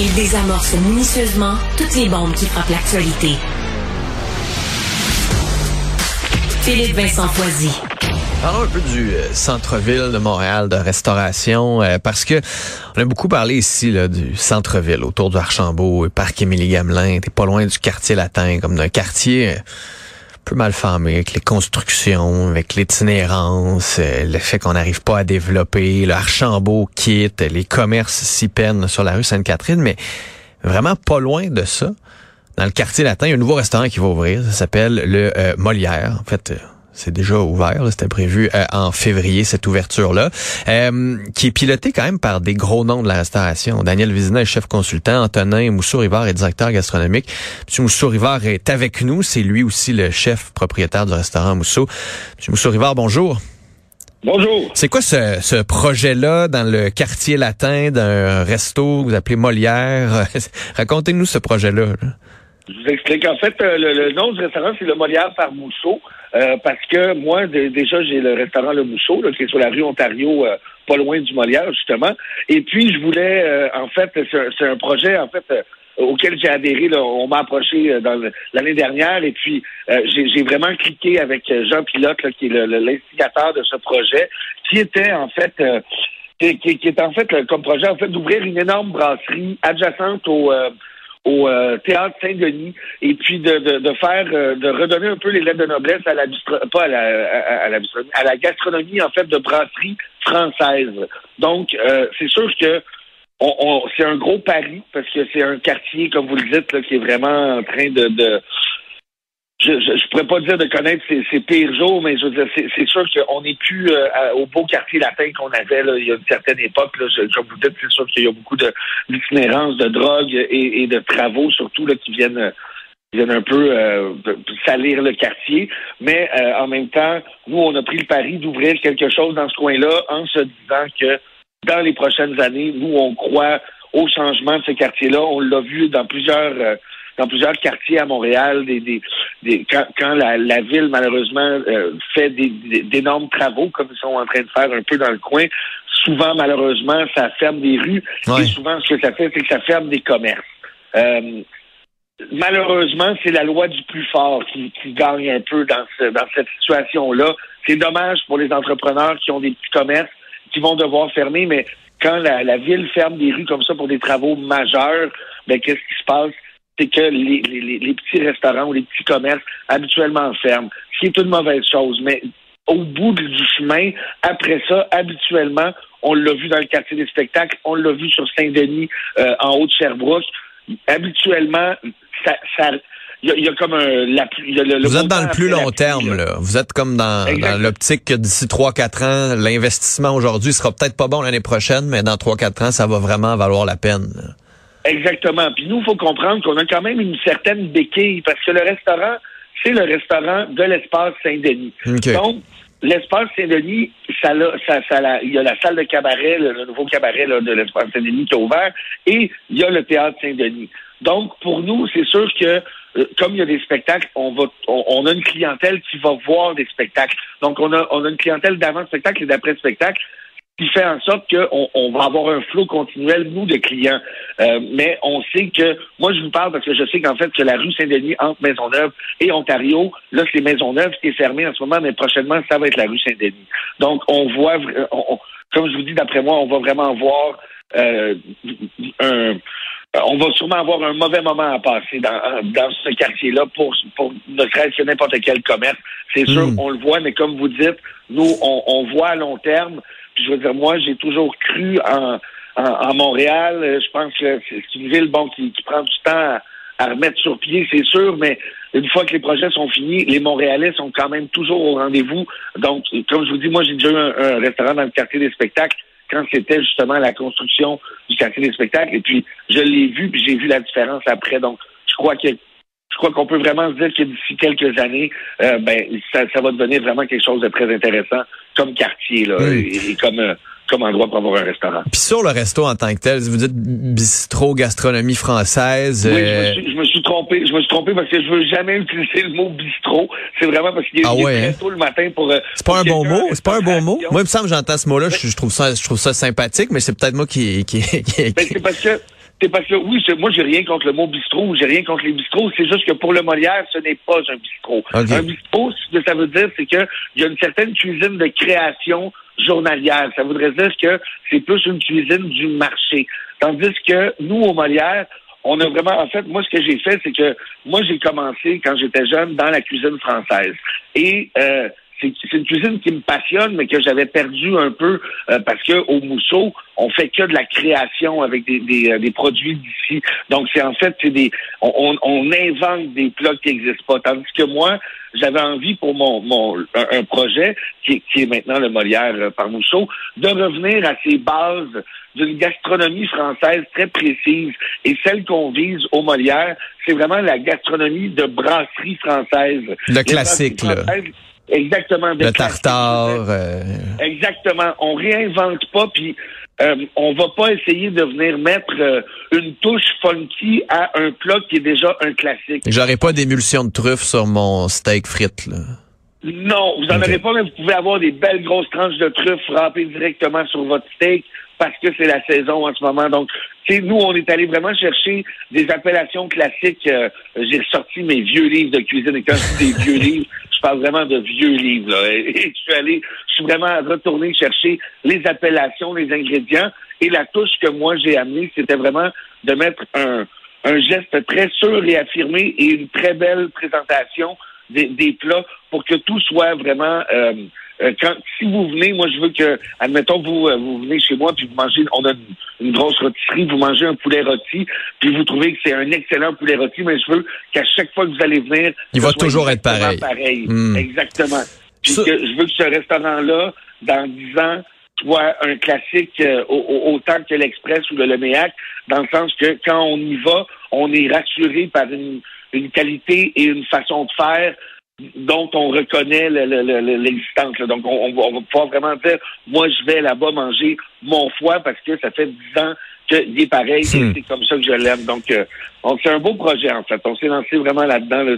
Il désamorce minutieusement toutes les bombes qui frappent l'actualité. Philippe Vincent Foisy. Parlons un peu du euh, centre-ville de Montréal, de restauration, euh, parce que on a beaucoup parlé ici du centre-ville, autour du Archambault, et parc Émilie-Gamelin, t'es pas loin du quartier latin, comme d'un quartier euh, peu mal famé, avec les constructions, avec l'itinérance, le fait qu'on n'arrive pas à développer, le Archambault quitte, les commerces s'y peinent sur la rue Sainte-Catherine, mais vraiment pas loin de ça. Dans le quartier latin, il y a un nouveau restaurant qui va ouvrir, ça s'appelle le Molière. En fait, c'est déjà ouvert. C'était prévu euh, en février, cette ouverture-là, euh, qui est pilotée quand même par des gros noms de la restauration. Daniel Vizina est chef consultant, Antonin Mousseau-Rivard est directeur gastronomique. M. Mousseau-Rivard est avec nous. C'est lui aussi le chef propriétaire du restaurant Mousseau. M. Mousseau-Rivard, bonjour. Bonjour. C'est quoi ce, ce projet-là dans le quartier latin d'un resto que vous appelez Molière? Racontez-nous ce projet-là. Je vous explique. En fait, euh, le, nom du restaurant, c'est le Molière par Mousseau. Euh, parce que moi, déjà, j'ai le restaurant Le Mousseau, qui est sur la rue Ontario, euh, pas loin du Molière, justement. Et puis, je voulais, en fait, c'est un, projet, en fait, auquel j'ai adhéré. on m'a approché l'année dernière et puis j'ai vraiment cliqué avec Jean Pilote, qui est l'instigateur de ce projet, qui était en fait qui, qui, est en fait comme projet en fait d'ouvrir une énorme brasserie adjacente au au euh, théâtre Saint-Denis et puis de, de, faire euh, de redonner un peu les lettres de noblesse à la pas à la, à, la, gastronomie en fait de brasserie française. Donc euh, c'est sûr que c'est un gros pari parce que c'est un quartier comme vous le dites qui est vraiment en train de je, je, pourrais pas dire de connaître ses, pires jours, mais je veux dire, c'est, sûr qu'on n'est plus euh, au beau quartier latin qu'on avait là, il y a une certaine époque. Là, comme vous dites, c'est sûr qu'il y a beaucoup d'itinérance, de drogue et, de travaux, surtout là, qui viennent viennent un peu euh, salir le quartier. Mais euh, en même temps, nous, on a pris le pari d'ouvrir quelque chose dans ce coin-là en se disant que dans les prochaines années, nous, on croit au changement de ce quartier-là. On l'a vu dans plusieurs dans plusieurs quartiers à Montréal, des, des, quand, quand la, la, ville malheureusement euh, fait d'énormes travaux comme ils sont en train de faire un peu dans le coin, souvent malheureusement ça ferme des rues et souvent ce que ça fait c'est que ça ferme des commerces. Euh, malheureusement, c'est la loi du plus fort qui, qui gagne un peu dans, ce, dans cette situation-là. C'est dommage pour les entrepreneurs qui ont des petits commerces qui vont devoir fermer, mais quand la, la ville ferme des rues comme ça pour des travaux majeurs, ben qu'est-ce qui se passe? C'est que les, les, petits restaurants ou les petits commerces habituellement ferment, ce qui est une mauvaise chose. Mais au bout du chemin, après ça, habituellement, on l'a vu dans le quartier des spectacles, on l'a vu sur Saint-Denis, euh, en haut de Sherbrooke. Habituellement, ça, ça il y, a comme un. La, Vous êtes dans le plus long terme, là. Vous êtes comme dans, dans l'optique que d'ici 3-4 ans, l'investissement aujourd'hui sera peut-être pas bon l'année prochaine, mais dans 3-4 ans, ça va vraiment valoir la peine. Exactement. Puis nous, il faut comprendre qu'on a quand même une certaine béquille parce que le restaurant, c'est le restaurant de l'espace Saint-Denis. Donc, l'espace Saint-Denis, ça, ça, ça, il y a la salle de cabaret, le, nouveau cabaret de l'espace Saint-Denis qui est ouvert, et il y a le théâtre Saint-Denis. Donc, pour nous, c'est sûr que euh, comme il y a des spectacles, on va, on, a une clientèle qui va voir des spectacles. Donc, on a, on a une clientèle d'avant-spectacle et d'après-spectacle qui fait en sorte qu'on on va avoir un flot continuel, nous, de clients. Euh, mais on sait que, moi, je vous parle parce que je sais qu'en fait, que la rue Saint-Denis entre Maisonneuve et Ontario, là, c'est Maisonneuve qui est fermée en ce moment, mais prochainement, ça va être la rue Saint-Denis. Donc, on voit, comme je vous dis, d'après moi, on va vraiment voir euh, un on va sûrement avoir un mauvais moment à passer dans, dans ce quartier-là pour, pour ne serait-ce n'importe quel commerce. C'est sûr, hmm. on le voit, mais comme vous dites, nous, on, on voit à long terme je veux dire, moi, j'ai toujours cru en, en, Montréal. Je pense que c'est une ville bon qui, prend du temps à, remettre sur pied, c'est sûr, mais une fois que les projets sont finis, les Montréalais sont quand même toujours au rendez-vous. Donc, comme je vous dis, moi, j'ai déjà eu un, restaurant dans le quartier des spectacles quand c'était justement la construction du quartier des spectacles. Et puis, je l'ai vu, puis j'ai vu la différence après. Donc, je crois que crois qu'on peut vraiment se dire que d'ici quelques années, euh, ben, ça, ça, va devenir vraiment quelque chose de très intéressant comme quartier là, et, comme euh, comme endroit pour avoir un restaurant. Puis sur le resto en tant que tel, vous dites bistrot, gastronomie française. Oui, je, me euh, suis, je, me suis, trompé. Je me suis trompé parce que je veux jamais utiliser le mot bistrot. C'est vraiment parce qu'il est, ah ouais, très hein? tôt le matin pour. C'est pas un bon mot. C'est pas un bon mot. Moi, il me semble que j'entends ce mot-là. Je, trouve ça, je trouve ça sympathique, mais c'est peut-être moi qui qui. qui, ben, c'est parce que c'est parce que oui, moi j'ai rien contre le mot bistrot, j'ai rien contre les bistrots. C'est juste que pour le Molière, ce n'est pas un bistrot. Un bistrot, ce que ça veut dire, c'est qu'il y a une certaine cuisine de création journalière. Ça voudrait dire que c'est plus une cuisine du marché. Tandis que nous, au Molière, on a vraiment, en fait, moi, ce que j'ai fait, c'est que moi, j'ai commencé quand j'étais jeune dans la cuisine française. Et euh, c'est une cuisine qui me passionne, mais que j'avais perdu un peu euh, parce que au Mousseau, on fait que de la création avec des, des, euh, produits d'ici. Donc c'est en fait c'est des on, on, invente des plats qui n'existent pas. Tandis que moi, j'avais envie pour mon, mon un, projet qui, qui, est maintenant le Molière euh, par Mousseau de revenir à ces bases d'une gastronomie française très précise. Et celle qu'on vise au Molière, c'est vraiment la gastronomie de brasserie française. Le classique, là. Exactement. Le tartare. Euh, Exactement. On réinvente pas, puis euh, on va pas essayer de venir mettre euh, une touche funky à un plat qui est déjà un classique. J'aurais pas d'émulsion de truffe sur mon steak frites, là. Non, vous n'en aurez pas, mais vous pouvez avoir des belles grosses tranches de truffe râpées directement sur votre steak parce que c'est la saison en ce moment. Donc, nous, on est allé vraiment chercher des appellations classiques. Euh, j'ai ressorti mes vieux livres de cuisine. Et quand je dis des vieux livres, je parle vraiment de vieux livres. Et, je suis allé, je suis vraiment retourné chercher les appellations, les ingrédients. Et la touche que moi j'ai amenée, c'était vraiment de mettre un, un geste très sûr et affirmé et une très belle présentation des, des plats pour que tout soit vraiment euh, euh, quand si vous venez, moi je veux que, admettons, vous, euh, vous venez chez moi, puis vous mangez, on a une, grosse rôtisserie, vous mangez un poulet rôti, puis vous trouvez que c'est un excellent poulet rôti, mais je veux qu'à chaque fois que vous allez venir, il va toujours être pareil. Hmm. Exactement. Puis que je veux que ce restaurant-là, dans dix ans, soit un classique autant que l'Express ou le Leméac, dans le sens que quand on y va, on est rassuré par une, une qualité et une façon de faire dont on reconnaît l'existence. Donc, on, va pouvoir vraiment dire, moi, je vais là-bas manger mon foie parce que ça fait dix ans qu'il est pareil et hmm. c'est comme ça que je l'aime. Donc, euh, c'est un beau projet, en fait. On s'est lancé vraiment là-dedans. Là,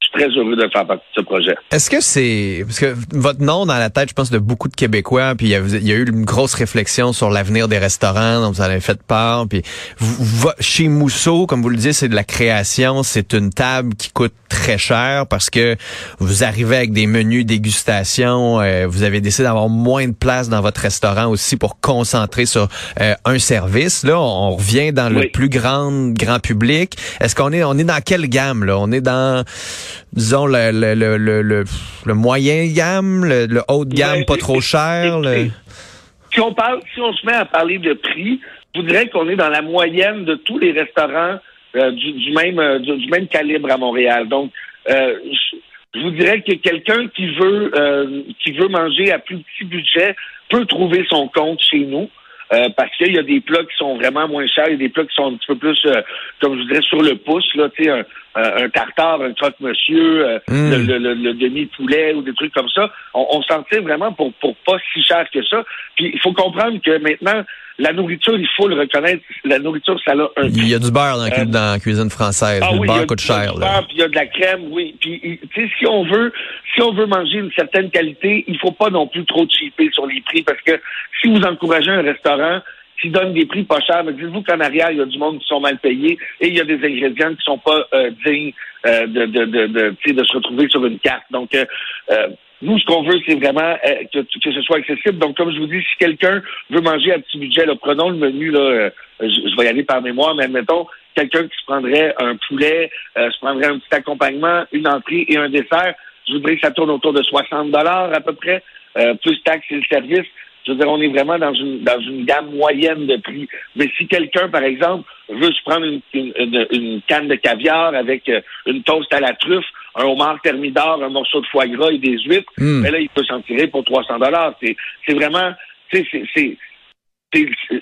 je suis très heureux de faire partie de ce projet. Est-ce que c'est parce que votre nom dans la tête, je pense, de beaucoup de Québécois, puis il y a, eu une grosse réflexion sur l'avenir des restaurants dont vous avez fait part, puis chez Mousseau, comme vous le dites, c'est de la création, c'est une table qui coûte très cher parce que vous arrivez avec des menus dégustation, euh, vous avez décidé d'avoir moins de place dans votre restaurant aussi pour concentrer sur euh, un service. Là, on revient dans le plus grand grand public. Est-ce qu'on est on est dans quelle gamme là? On est dans disons, le, le, le, le, le moyen gamme, le, haut de gamme, pas trop cher? Si on parle, si on se met à parler de prix, je voudrais qu'on est dans la moyenne de tous les restaurants euh, du, même euh, du, même calibre à Montréal. Donc, euh, je, vous dirais que quelqu'un qui veut qui veut manger à plus petit budget peut trouver son compte chez nous. Parce qu'il y a des plats qui sont vraiment moins chers, et des plats qui sont un petit peu plus, comme je dirais, sur le pouce, là, tu sais, un, euh, un tartare, un croque-monsieur, euh, hmm. le, demi-poulet ou des trucs comme ça. On, on s'en tire vraiment pour, pour pas si cher que ça. Puis il faut comprendre que maintenant, la nourriture, il faut le reconnaître, la nourriture, ça a un Il y a du beurre dans, euh, dans la cuisine française. Ah le beurre coûte cher. Il y a du il y a de la crème, oui. Puis, tu sais, si on veut, si on veut manger une certaine qualité, il faut pas non plus trop cheaper sur les prix parce que si vous encouragez un restaurant qui donne des prix pas chers. Mais dites-vous qu'en arrière, il y a du monde qui sont mal payés et il y a des ingrédients qui sont pas euh, dignes euh, de, de, de, de, se retrouver sur une carte. Donc, euh, euh nous, ce qu'on veut, c'est vraiment que, que, ce soit accessible. Donc, comme je vous dis, si quelqu'un veut manger à petit budget, là, prenons le menu, là, je, vais y aller par mémoire, mais admettons, quelqu'un qui se prendrait un poulet, se prendrait un petit accompagnement, une entrée et un dessert, je voudrais que ça tourne autour de 60 dollars à peu près, plus taxes et le service. Je veux dire, on est vraiment dans une, dans une gamme moyenne de prix. Mais si quelqu'un, par exemple, veut se prendre une, une, canne de caviar avec euh, une toast à la truffe, un homard thermidor, un morceau de foie gras et des huîtres, ben là, il peut s'en tirer pour 300 dollars. C'est vraiment, c'est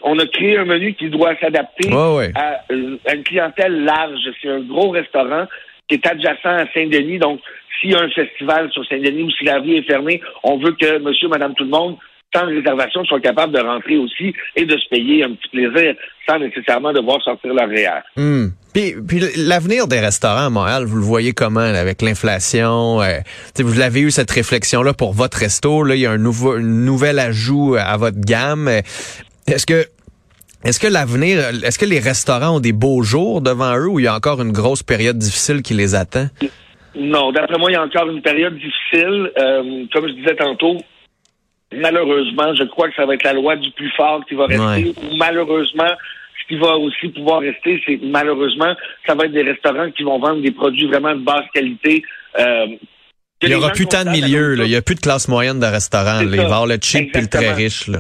on a créé un menu qui doit s'adapter à, à, une clientèle large. C'est un gros restaurant qui est adjacent à Saint-Denis. Donc, s'il y a un festival sur Saint-Denis ou si la rue est fermée, on veut que monsieur, madame, tout le monde, sans réservation, soient capables de rentrer aussi et de se payer un petit plaisir sans nécessairement devoir sortir leur REER. Hum. Puis, puis l'avenir des restaurants à Montréal, vous le voyez comment avec l'inflation? Euh, vous avez eu cette réflexion-là pour votre resto. Là, il y a un nouveau, un nouvel ajout à votre gamme. Est-ce que est-ce que l'avenir, est-ce que les restaurants ont des beaux jours devant eux ou il y a encore une grosse période difficile qui les attend? Non, d'après moi, il y a encore une période difficile. Euh, comme je disais tantôt, malheureusement, je crois que ça va être la loi du plus fort qui va rester. Ou malheureusement, ce qui va aussi pouvoir rester, c'est malheureusement, ça va être des restaurants qui vont vendre des produits vraiment de basse qualité. Euh, il n'y aura plus tant de milieux, il n'y a plus de classe moyenne de restaurants. il va y avoir le cheap et le très riche. Là.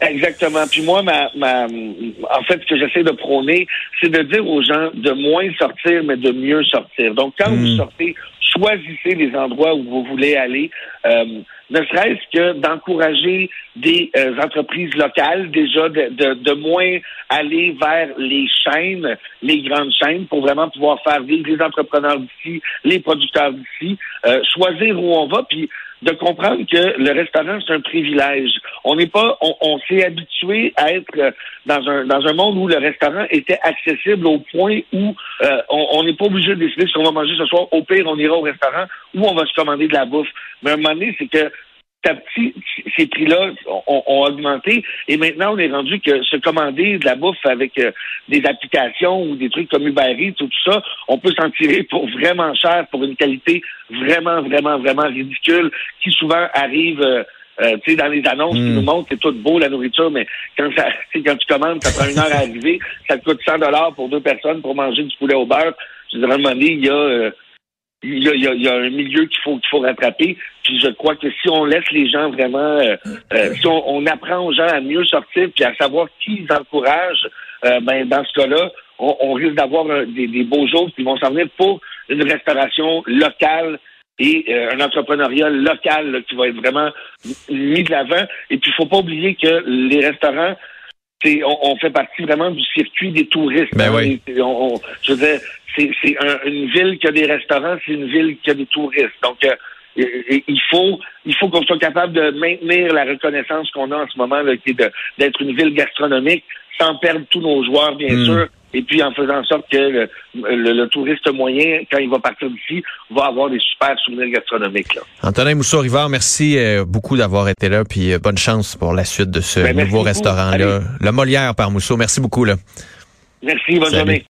Exactement. Puis moi, ma, ma, en fait, ce que j'essaie de prôner, c'est de dire aux gens de moins sortir, mais de mieux sortir. Donc, quand vous hmm. sortez, choisissez les endroits où vous voulez aller. Euh, ne serait-ce que d'encourager des euh, entreprises locales, déjà de, de, moins aller vers les chaînes, les grandes chaînes, pour vraiment pouvoir faire vivre les entrepreneurs d'ici, les producteurs d'ici, euh, choisir où on va, puis de comprendre que le restaurant, c'est un privilège. On n'est pas, on, s'est habitué à être euh, dans un, dans un monde où le restaurant était accessible au point où euh, on n'est pas obligé de décider ce qu'on va manger ce soir. Au pire, on ira au restaurant ou on va se commander de la bouffe. Mais à un moment donné, c'est que à petit, ces prix-là ont, augmenté et maintenant on est rendu que se commander de la bouffe avec euh, des applications ou des trucs comme Uber Eats tout ça, on peut s'en tirer pour vraiment cher, pour une qualité vraiment, vraiment, vraiment ridicule qui souvent arrive euh, euh, tu sais, dans les annonces qui hmm. nous montrent, c'est tout beau la nourriture, mais quand ça, quand tu commandes, ça prend une heure à arriver, ça te coûte 100 dollars pour deux personnes pour manger du poulet au beurre. Je dirais, à un moment donné, il y a il y, a, un milieu qu'il faut qu'il faut rattraper. Puis je crois que si on laisse les gens vraiment, euh, euh, si on, apprend aux gens à mieux sortir puis à savoir qui ils encouragent, euh, ben dans ce cas-là, on, risque d'avoir des, beaux jours qui vont s'en venir pour une restauration locale et un entrepreneuriat local qui va être vraiment mis de l'avant. Et puis il faut pas oublier que les restaurants on, fait partie vraiment du circuit des touristes. Ben oui. je veux dire, c'est une ville qui a des restaurants, c'est une ville qui a des touristes. Donc, euh, il faut il faut qu'on soit capable de maintenir la reconnaissance qu'on a en ce moment, là, qui est d'être une ville gastronomique, sans perdre tous nos joueurs, bien hmm. sûr, et puis en faisant en sorte que le, touriste moyen, quand il va partir d'ici, va avoir des super souvenirs gastronomiques. Là. Antonin Mousseau-Rivard, merci euh, beaucoup d'avoir été là, puis euh, bonne chance pour la suite de ce ben, nouveau restaurant-là. Le Molière par Mousseau. Merci beaucoup. Là. Merci, bonne journée.